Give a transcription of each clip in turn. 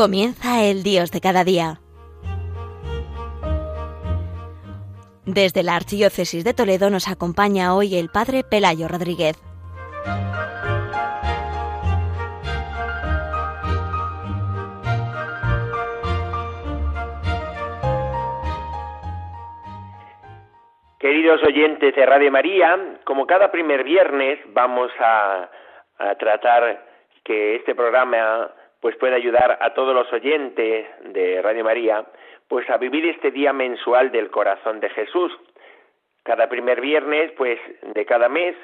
Comienza el Dios de cada día. Desde la Archidiócesis de Toledo nos acompaña hoy el Padre Pelayo Rodríguez. Queridos oyentes de Radio María, como cada primer viernes vamos a, a tratar que este programa pues puede ayudar a todos los oyentes de Radio María pues a vivir este día mensual del corazón de Jesús. Cada primer viernes pues de cada mes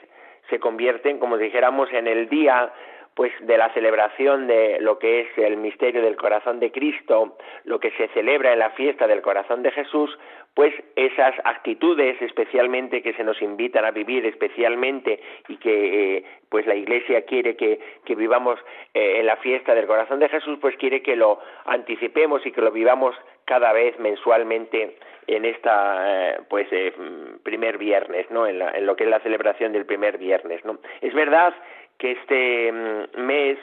se convierten como dijéramos en el día pues de la celebración de lo que es el misterio del corazón de Cristo, lo que se celebra en la fiesta del corazón de Jesús, pues esas actitudes especialmente que se nos invitan a vivir especialmente y que eh, pues la Iglesia quiere que, vivamos eh, en la fiesta del corazón de Jesús, pues quiere que lo anticipemos y que lo vivamos cada vez mensualmente en esta eh, pues primer viernes, ¿no? En, en, lo que es la celebración del primer viernes, ¿no? Es verdad que este mm, mes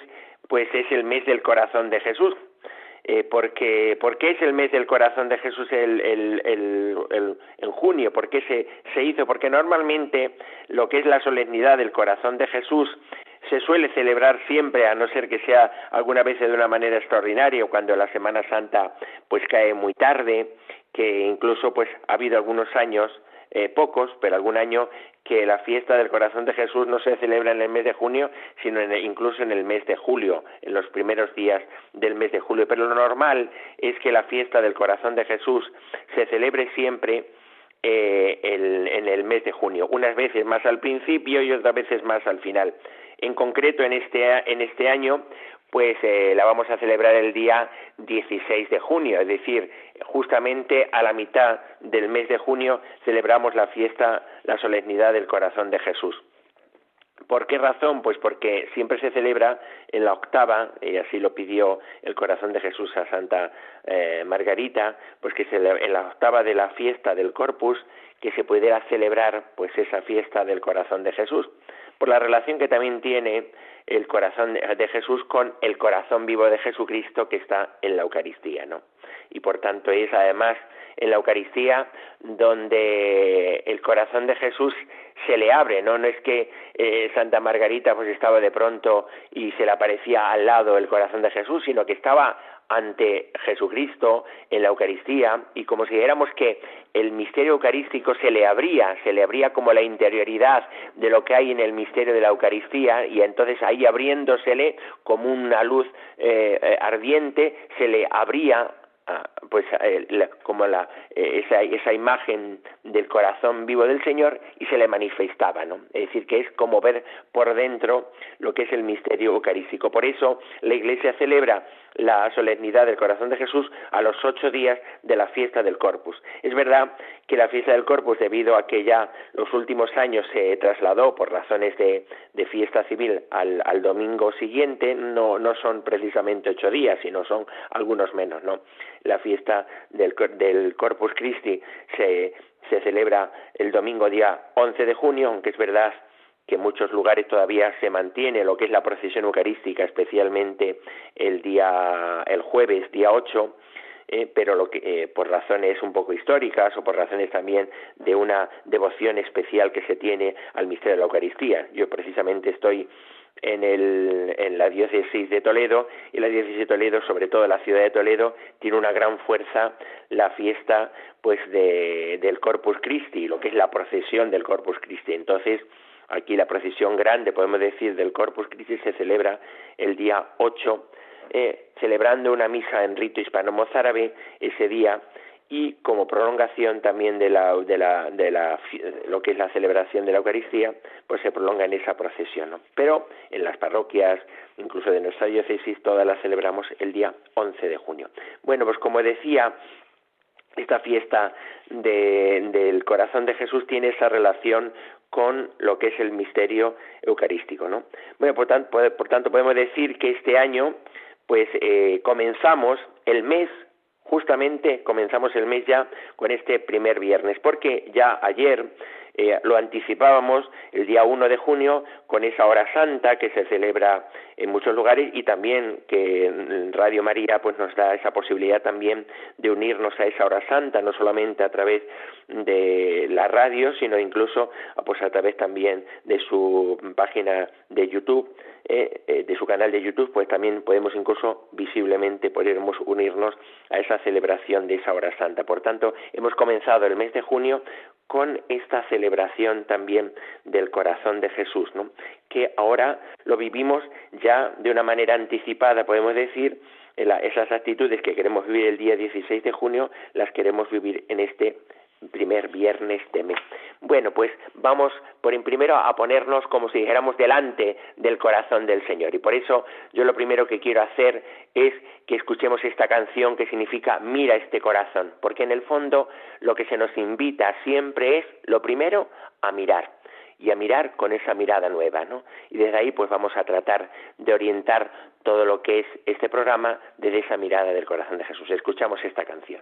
pues es el mes del corazón de Jesús. Eh, porque, ¿Por qué es el mes del corazón de Jesús el, el, el, en junio? ¿Por qué se, se hizo? Porque normalmente lo que es la solemnidad del corazón de Jesús se suele celebrar siempre, a no ser que sea alguna vez de una manera extraordinaria, cuando la Semana Santa pues cae muy tarde, que incluso pues ha habido algunos años eh, pocos, pero algún año que la fiesta del corazón de Jesús no se celebra en el mes de junio, sino incluso en el mes de julio, en los primeros días del mes de julio. Pero lo normal es que la fiesta del corazón de Jesús se celebre siempre eh, en el mes de junio, unas veces más al principio y otras veces más al final. En concreto, en este, en este año, pues eh, la vamos a celebrar el día 16 de junio, es decir, justamente a la mitad del mes de junio celebramos la fiesta, la solemnidad del corazón de Jesús. ¿Por qué razón? Pues porque siempre se celebra en la octava, y así lo pidió el corazón de Jesús a Santa eh, Margarita, pues que en la octava de la fiesta del Corpus, que se pudiera celebrar pues esa fiesta del corazón de Jesús, por la relación que también tiene el corazón de Jesús con el corazón vivo de Jesucristo que está en la Eucaristía, ¿no? Y por tanto es además en la Eucaristía donde el corazón de Jesús se le abre, ¿no? No es que eh, Santa Margarita pues estaba de pronto y se le aparecía al lado el corazón de Jesús, sino que estaba ante Jesucristo en la Eucaristía y como si dijéramos que el misterio eucarístico se le abría, se le abría como la interioridad de lo que hay en el misterio de la Eucaristía y entonces ahí abriéndosele como una luz eh, eh, ardiente se le abría pues como la, eh, esa, esa imagen del corazón vivo del Señor y se le manifestaba, ¿no? Es decir, que es como ver por dentro lo que es el misterio eucarístico. Por eso la Iglesia celebra la solemnidad del corazón de Jesús a los ocho días de la fiesta del Corpus. Es verdad que la fiesta del Corpus, debido a que ya los últimos años se trasladó por razones de, de fiesta civil al, al, domingo siguiente, no, no son precisamente ocho días, sino son algunos menos, ¿no? La fiesta del, del Corpus Christi se, se celebra el domingo día 11 de junio, aunque es verdad que en muchos lugares todavía se mantiene lo que es la procesión eucarística, especialmente el día, el jueves, día 8, eh, pero lo que, eh, por razones un poco históricas o por razones también de una devoción especial que se tiene al misterio de la Eucaristía. Yo precisamente estoy en, el, en la diócesis de Toledo y la diócesis de Toledo, sobre todo la ciudad de Toledo, tiene una gran fuerza la fiesta pues de, del Corpus Christi, lo que es la procesión del Corpus Christi. Entonces, Aquí la procesión grande, podemos decir, del Corpus Christi se celebra el día 8, eh, celebrando una misa en rito hispano-mozárabe ese día y como prolongación también de la, de la, de la, lo que es la celebración de la Eucaristía, pues se prolonga en esa procesión. Pero en las parroquias, incluso de nuestra diócesis, todas las celebramos el día 11 de junio. Bueno, pues como decía, esta fiesta de, del corazón de Jesús tiene esa relación con lo que es el misterio eucarístico, ¿no? Bueno, por tanto, por tanto podemos decir que este año, pues eh, comenzamos el mes, justamente comenzamos el mes ya con este primer viernes, porque ya ayer eh, lo anticipábamos el día 1 de junio con esa hora santa que se celebra en muchos lugares y también que Radio María pues nos da esa posibilidad también de unirnos a esa hora santa, no solamente a través de la radio, sino incluso pues a través también de su página de YouTube eh, eh, de su canal de YouTube, pues también podemos incluso visiblemente podemos unirnos a esa celebración de esa hora santa. Por tanto, hemos comenzado el mes de junio con esta celebración también del corazón de Jesús, ¿no? que ahora lo vivimos ya de una manera anticipada, podemos decir, esas actitudes que queremos vivir el día 16 de junio, las queremos vivir en este primer viernes de mes. Bueno, pues vamos por primero a ponernos como si dijéramos delante del corazón del Señor. Y por eso yo lo primero que quiero hacer es que escuchemos esta canción que significa mira este corazón, porque en el fondo lo que se nos invita siempre es lo primero a mirar y a mirar con esa mirada nueva, ¿no? Y desde ahí pues vamos a tratar de orientar todo lo que es este programa desde esa mirada del corazón de Jesús. Escuchamos esta canción.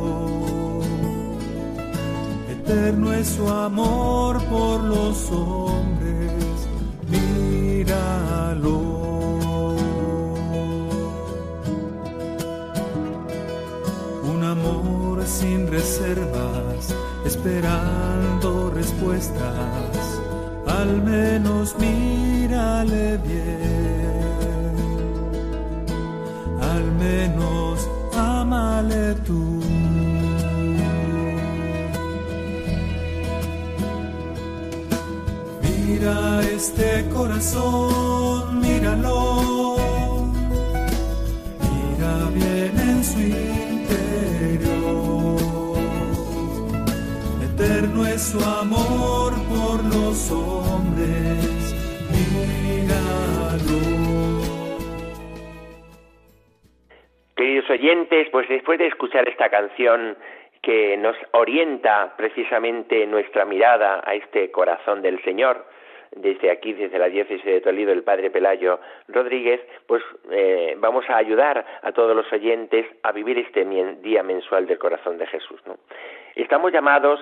eterno es su amor por los hombres, míralo. Un amor sin reservas, esperando respuestas, al menos mírale bien, al menos amale tú. Mira este corazón, míralo. Mira bien en su interior. Eterno es su amor por los hombres. Míralo. Queridos oyentes, pues después de escuchar esta canción que nos orienta precisamente nuestra mirada a este corazón del Señor, desde aquí, desde la diócesis de Toledo, el padre Pelayo Rodríguez, pues eh, vamos a ayudar a todos los oyentes a vivir este día mensual del corazón de Jesús. ¿no? Estamos llamados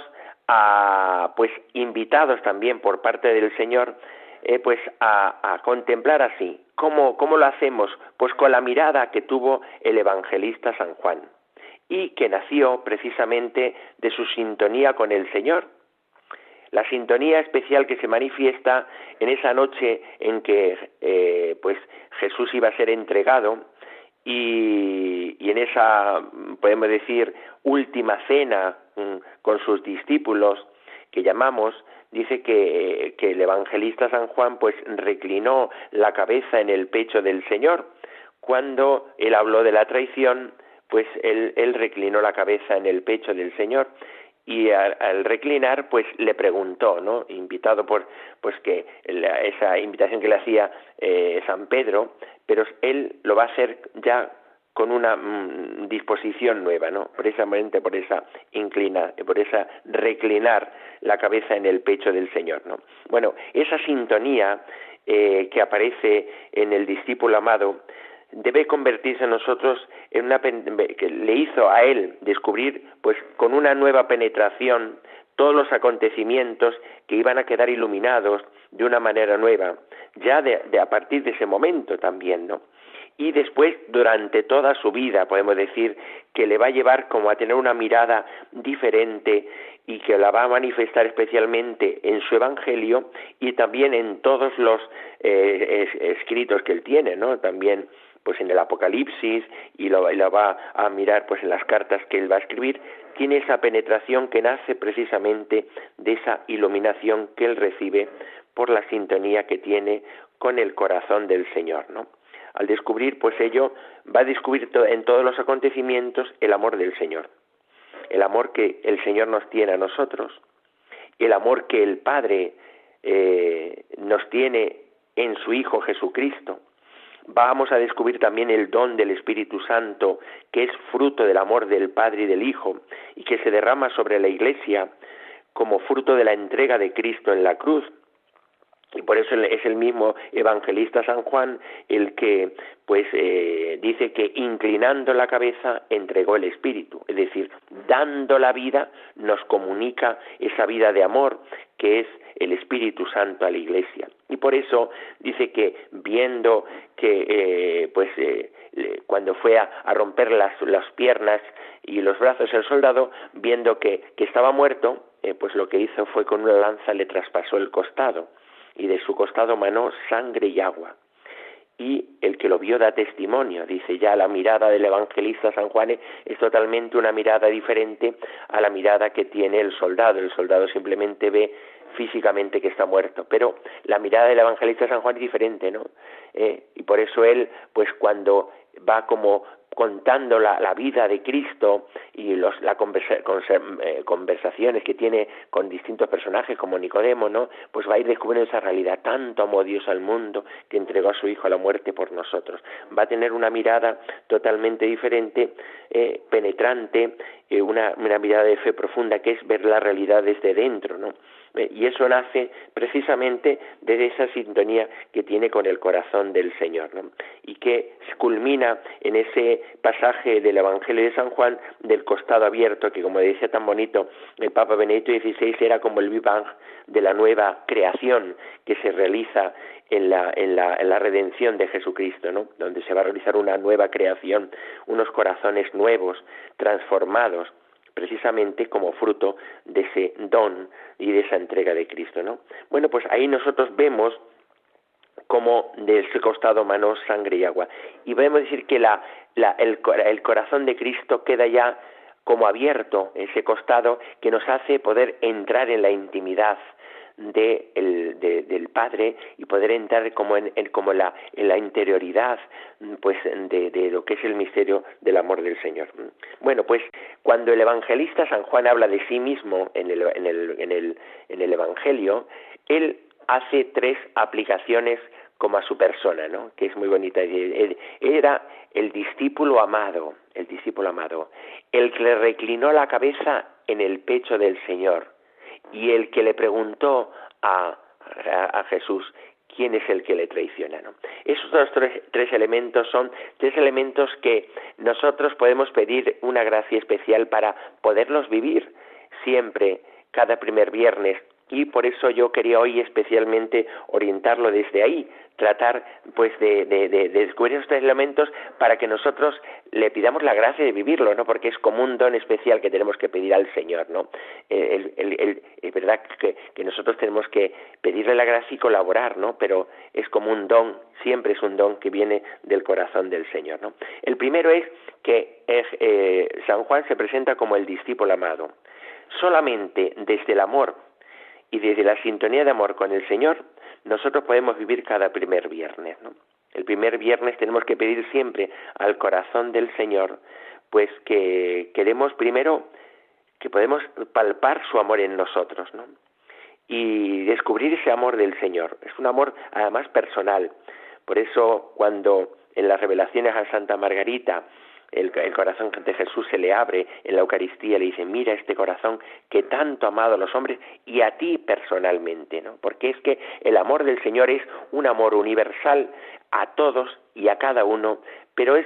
a, pues, invitados también por parte del Señor, eh, pues, a, a, contemplar así. ¿Cómo, ¿Cómo lo hacemos? Pues con la mirada que tuvo el evangelista San Juan y que nació precisamente de su sintonía con el Señor la sintonía especial que se manifiesta en esa noche en que eh, pues Jesús iba a ser entregado y, en esa podemos decir última cena mm, con sus discípulos que llamamos dice que, que, el evangelista San Juan pues reclinó la cabeza en el pecho del Señor. Cuando él habló de la traición pues él, él reclinó la cabeza en el pecho del Señor y al, reclinar pues le preguntó no invitado por pues que esa invitación que le hacía eh, San Pedro pero él lo va a hacer ya con una mm, disposición nueva no precisamente por esa inclina por esa reclinar la cabeza en el pecho del Señor no bueno esa sintonía eh, que aparece en el discípulo amado debe convertirse en nosotros en una que le hizo a él descubrir pues con una nueva penetración todos los acontecimientos que iban a quedar iluminados de una manera nueva ya de, de a partir de ese momento también no y después durante toda su vida podemos decir que le va a llevar como a tener una mirada diferente y que la va a manifestar especialmente en su evangelio y también en todos los eh, escritos que él tiene no también pues en el Apocalipsis y lo, va a mirar pues en las cartas que él va a escribir, tiene esa penetración que nace precisamente de esa iluminación que él recibe por la sintonía que tiene con el corazón del Señor, ¿no? al descubrir, pues ello va a descubrir en todos los acontecimientos el amor del Señor, el amor que el Señor nos tiene a nosotros, el amor que el Padre eh, nos tiene en su Hijo Jesucristo. Vamos a descubrir también el don del Espíritu Santo, que es fruto del amor del Padre y del Hijo, y que se derrama sobre la Iglesia como fruto de la entrega de Cristo en la cruz. Y por eso es el mismo evangelista San Juan el que pues eh, dice que inclinando la cabeza entregó el espíritu, es decir, dando la vida nos comunica esa vida de amor que es el Espíritu Santo a la Iglesia. Y por eso dice que viendo que eh, pues eh, cuando fue a, romper las, las, piernas y los brazos el soldado, viendo que, que estaba muerto, pues lo que hizo fue con una lanza le traspasó el costado y de su costado manó sangre y agua. Y el que lo vio da testimonio, dice ya la mirada del evangelista San Juan es totalmente una mirada diferente a la mirada que tiene el soldado. El soldado simplemente ve físicamente que está muerto, pero la mirada del evangelista San Juan es diferente, ¿no? Eh, y por eso él, pues cuando va como contando la, la, vida de Cristo y los, las eh, conversaciones que tiene con distintos personajes como Nicodemo, ¿no? Pues va a ir descubriendo esa realidad. Tanto amó Dios al mundo que entregó a su Hijo a la muerte por nosotros. Va a tener una mirada totalmente diferente, eh, penetrante, eh, una, una mirada de fe profunda que es ver la realidad desde dentro, ¿no? Y eso nace precisamente de esa sintonía que tiene con el corazón del Señor, ¿no? y que culmina en ese pasaje del Evangelio de San Juan del costado abierto, que como decía tan bonito el Papa Benedicto XVI era como el Big de la nueva creación que se realiza en la, en la, en la redención de Jesucristo, ¿no? donde se va a realizar una nueva creación, unos corazones nuevos, transformados, precisamente como fruto de ese don y de esa entrega de Cristo, ¿no? Bueno, pues ahí nosotros vemos como de ese costado manos, sangre y agua. Y podemos decir que la, la, el, el corazón de Cristo queda ya como abierto, ese costado que nos hace poder entrar en la intimidad de el, del Padre y poder entrar como en, como la, en la interioridad pues de, de, lo que es el misterio del amor del Señor. Bueno, pues cuando el evangelista San Juan habla de sí mismo en el, en el, en el, en el Evangelio, él hace tres aplicaciones como a su persona, ¿no? Que es muy bonita. Era el discípulo amado, el discípulo amado, el que le reclinó la cabeza en el pecho del Señor y el que le preguntó a, a, Jesús quién es el que le traiciona. ¿no? Esos dos tres, tres, elementos son tres elementos que nosotros podemos pedir una gracia especial para poderlos vivir siempre, cada primer viernes, y por eso yo quería hoy especialmente orientarlo desde ahí, tratar pues de, descubrir estos elementos para que nosotros le pidamos la gracia de vivirlo, ¿no? Porque es como un don especial que tenemos que pedir al Señor, ¿no? es verdad que, que, nosotros tenemos que pedirle la gracia y colaborar, ¿no? Pero es como un don, siempre es un don que viene del corazón del Señor, ¿no? El primero es que eh, San Juan se presenta como el discípulo amado. Solamente desde el amor y desde la sintonía de amor con el Señor, nosotros podemos vivir cada primer viernes. ¿no? El primer viernes tenemos que pedir siempre al corazón del Señor, pues que queremos primero que podemos palpar su amor en nosotros, ¿no? Y descubrir ese amor del Señor. Es un amor además personal. Por eso cuando en las revelaciones a Santa Margarita el, corazón de Jesús se le abre en la Eucaristía, le dice, mira este corazón que tanto ha amado a los hombres y a ti personalmente, ¿no? Porque es que el amor del Señor es un amor universal a todos y a cada uno, pero es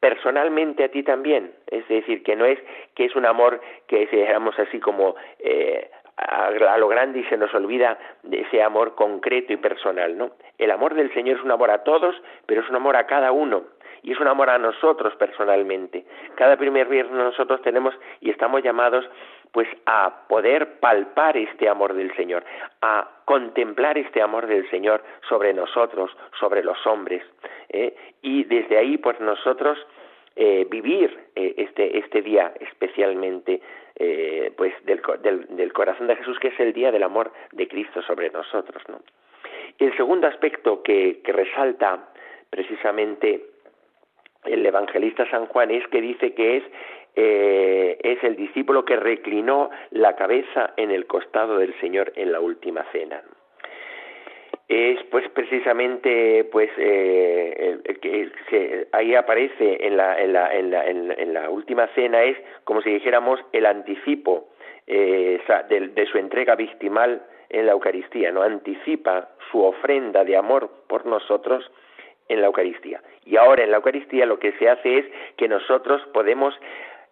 personalmente a ti también, es decir, que no es que es un amor que dijéramos así como eh, a, a, lo grande y se nos olvida de ese amor concreto y personal, ¿no? El amor del Señor es un amor a todos, pero es un amor a cada uno y es un amor a nosotros personalmente. Cada primer viernes nosotros tenemos y estamos llamados pues a poder palpar este amor del Señor, a contemplar este amor del Señor sobre nosotros, sobre los hombres, ¿eh? y desde ahí pues nosotros eh, vivir eh, este este día especialmente pues del, del, corazón de Jesús que es el día del amor de Cristo sobre nosotros, ¿no? El segundo aspecto que, que resalta precisamente el evangelista San Juan es que dice que es eh, es el discípulo que reclinó la cabeza en el costado del Señor en la última cena. Es pues precisamente pues eh, que ahí aparece en la, en, la, en, la, en, la, última cena es como si dijéramos el anticipo eh, de, de, su entrega victimal en la Eucaristía, no anticipa su ofrenda de amor por nosotros en la Eucaristía. Y ahora en la Eucaristía lo que se hace es que nosotros podemos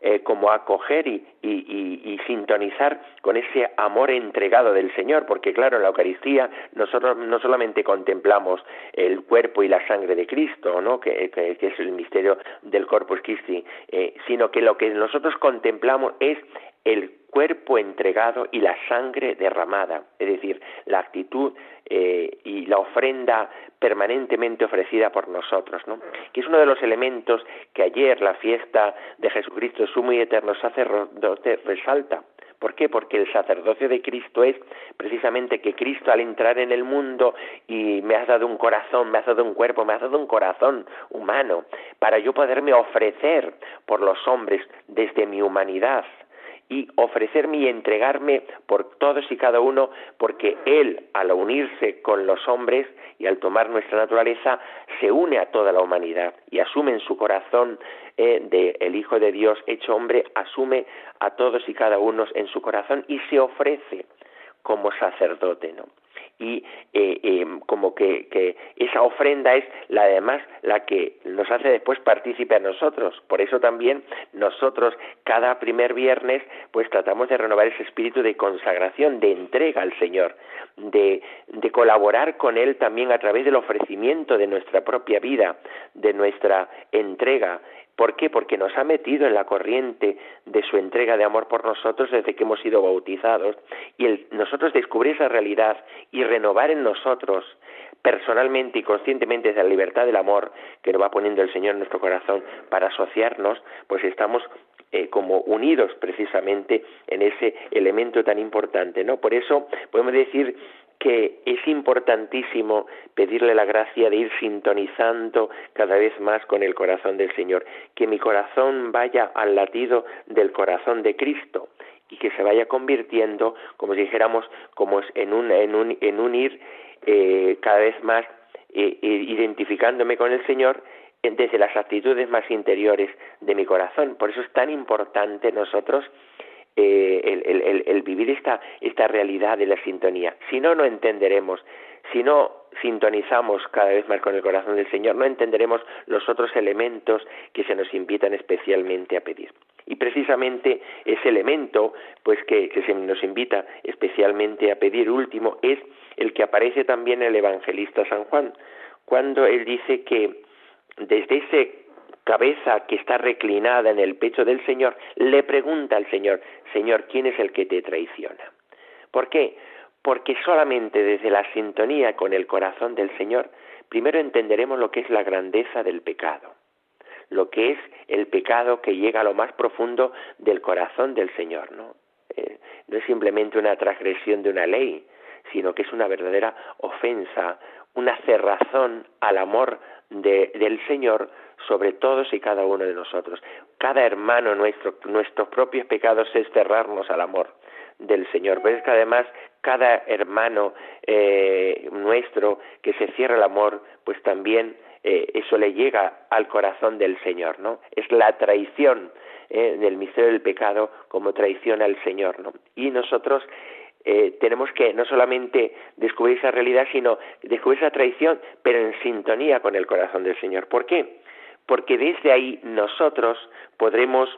eh, como acoger y, y, sintonizar con ese amor entregado del Señor, porque claro, en la Eucaristía nosotros no solamente contemplamos el cuerpo y la sangre de Cristo, ¿no? que, es el misterio del Corpus Christi, eh, sino que lo que nosotros contemplamos es el cuerpo entregado y la sangre derramada, es decir, la actitud eh, y la ofrenda permanentemente ofrecida por nosotros, ¿no? que es uno de los elementos que ayer la fiesta de Jesucristo sumo y eterno sacerdote resalta. ¿Por qué? Porque el sacerdocio de Cristo es precisamente que Cristo al entrar en el mundo y me has dado un corazón, me has dado un cuerpo, me has dado un corazón humano, para yo poderme ofrecer por los hombres desde mi humanidad, y ofrecerme y entregarme por todos y cada uno, porque Él, al unirse con los hombres y al tomar nuestra naturaleza, se une a toda la humanidad y asume en su corazón eh, de el Hijo de Dios hecho hombre, asume a todos y cada uno en su corazón y se ofrece como sacerdote, ¿no? Y eh, eh, como que, que, esa ofrenda es la además la que nos hace después partícipe a nosotros. Por eso también nosotros cada primer viernes pues tratamos de renovar ese espíritu de consagración, de entrega al Señor, de, de colaborar con Él también a través del ofrecimiento de nuestra propia vida, de nuestra entrega ¿Por qué? Porque nos ha metido en la corriente de su entrega de amor por nosotros desde que hemos sido bautizados y el, nosotros descubrir esa realidad y renovar en nosotros personalmente y conscientemente la libertad del amor que nos va poniendo el Señor en nuestro corazón para asociarnos, pues estamos eh, como unidos precisamente en ese elemento tan importante, ¿no? Por eso podemos decir que es importantísimo pedirle la gracia de ir sintonizando cada vez más con el corazón del Señor, que mi corazón vaya al latido del corazón de Cristo y que se vaya convirtiendo, como si dijéramos, como en un, en un, en un ir eh, cada vez más eh, identificándome con el Señor desde las actitudes más interiores de mi corazón. Por eso es tan importante nosotros eh, el, el, vivir esta, esta realidad de la sintonía. Si no, no entenderemos. Si no sintonizamos cada vez más con el corazón del Señor, no entenderemos los otros elementos que se nos invitan especialmente a pedir. Y precisamente ese elemento, pues que, que se nos invita especialmente a pedir último, es el que aparece también en el evangelista San Juan, cuando él dice que desde ese cabeza que está reclinada en el pecho del Señor, le pregunta al Señor, Señor, ¿quién es el que te traiciona? ¿Por qué? Porque solamente desde la sintonía con el corazón del Señor, primero entenderemos lo que es la grandeza del pecado, lo que es el pecado que llega a lo más profundo del corazón del Señor, ¿no? Eh, no es simplemente una transgresión de una ley, sino que es una verdadera ofensa, una cerrazón al amor del Señor sobre todos y cada uno de nosotros. Cada hermano nuestro, nuestros propios pecados es cerrarnos al amor del Señor. Pero es que además cada hermano eh, nuestro que se cierra el amor, pues también eh, eso le llega al corazón del Señor, ¿no? Es la traición eh, del misterio del pecado como traición al Señor, ¿no? Y nosotros eh, tenemos que no solamente descubrir esa realidad, sino descubrir esa traición, pero en sintonía con el corazón del Señor. ¿Por qué? Porque desde ahí nosotros podremos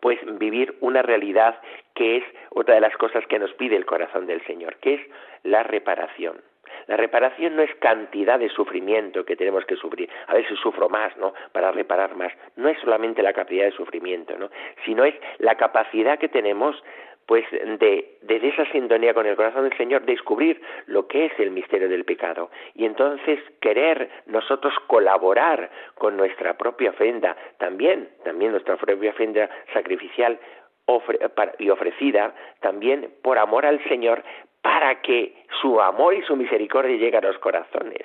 pues vivir una realidad que es otra de las cosas que nos pide el corazón del Señor, que es la reparación. La reparación no es cantidad de sufrimiento que tenemos que sufrir. A veces sufro más, ¿no? Para reparar más. No es solamente la capacidad de sufrimiento, ¿no? Sino es la capacidad que tenemos pues de, desde esa sintonía con el corazón del Señor, descubrir lo que es el misterio del pecado y entonces querer nosotros colaborar con nuestra propia ofrenda, también, también nuestra propia ofrenda sacrificial y ofrecida también por amor al Señor para que su amor y su misericordia lleguen a los corazones.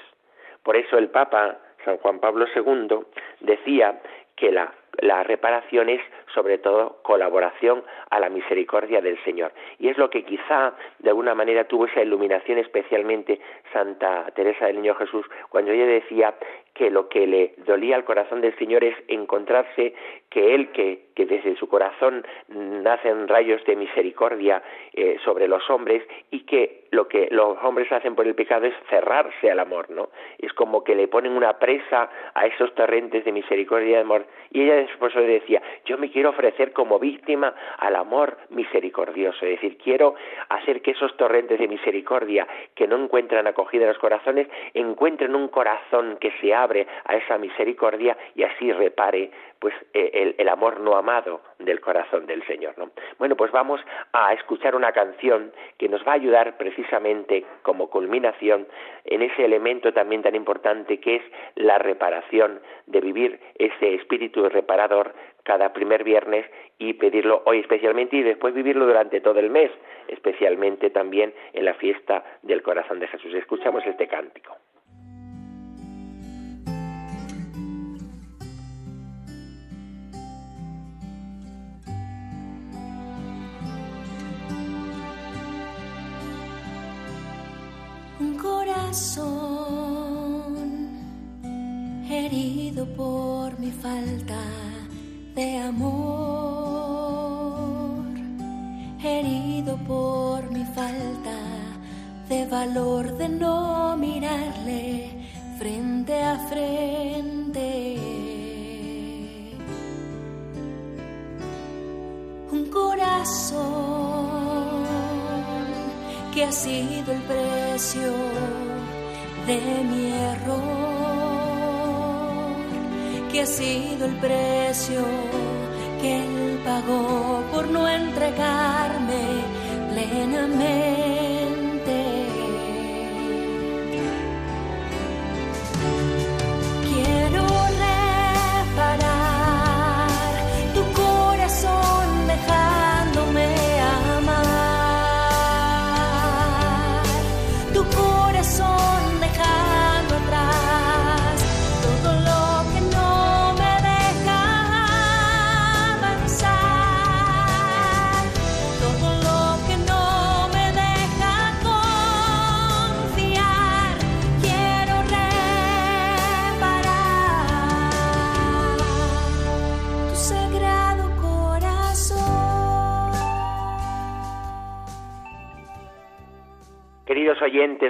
Por eso el Papa San Juan Pablo II, decía que la, la reparación es sobre todo colaboración a la misericordia del Señor. Y es lo que quizá de alguna manera tuvo esa iluminación especialmente Santa Teresa del Niño Jesús cuando ella decía que lo que le dolía al corazón del Señor es encontrarse que Él, que, que desde su corazón nacen rayos de misericordia eh, sobre los hombres y que lo que los hombres hacen por el pecado es cerrarse al amor, ¿no? Es como que le ponen una presa a esos torrentes de misericordia y de amor. Y ella después le decía, yo me quiero ofrecer como víctima al amor misericordioso, es decir, quiero hacer que esos torrentes de misericordia que no encuentran acogida en los corazones encuentren un corazón que se a esa misericordia y así repare pues eh, el, amor no amado del corazón del Señor. ¿no? Bueno, pues vamos a escuchar una canción que nos va a ayudar precisamente como culminación en ese elemento también tan importante que es la reparación, de vivir ese espíritu reparador cada primer viernes y pedirlo hoy especialmente y después vivirlo durante todo el mes, especialmente también en la fiesta del corazón de Jesús. Escuchamos este cántico. Mi falta de amor, herido por mi falta de valor de no mirarle frente a frente. Un corazón que ha sido el precio de mi error, que ha sido el precio que él pagó por no entregarme plenamente.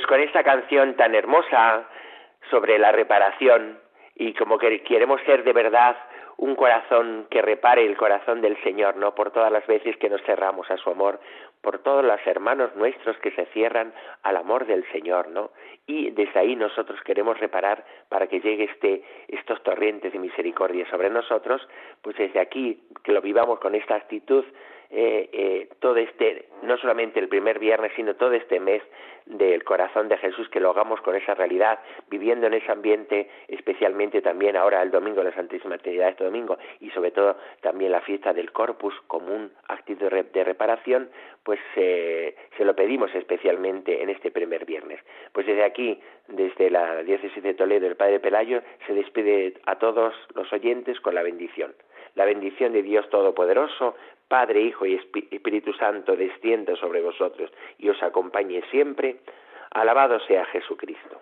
Con esta canción tan hermosa sobre la reparación y como que queremos ser de verdad un corazón que repare el corazón del Señor, ¿no? Por todas las veces que nos cerramos a su amor, por todos los hermanos nuestros que se cierran al amor del Señor, ¿no? Y desde ahí nosotros queremos reparar para que llegue este, estos torrentes de misericordia sobre nosotros, pues desde aquí que lo vivamos con esta actitud eh, eh, todo este, no solamente el primer viernes, sino todo este mes del corazón de Jesús, que lo hagamos con esa realidad, viviendo en ese ambiente, especialmente también ahora el domingo, la Santísima Trinidad este domingo, y sobre todo también la fiesta del Corpus como un acto de reparación, pues eh, se lo pedimos especialmente en este primer viernes. Pues desde aquí, desde la diócesis de Toledo, el Padre Pelayo se despide a todos los oyentes con la bendición. La bendición de Dios Todopoderoso, Padre, Hijo y Espíritu Santo, descienda sobre vosotros y os acompañe siempre. Alabado sea Jesucristo.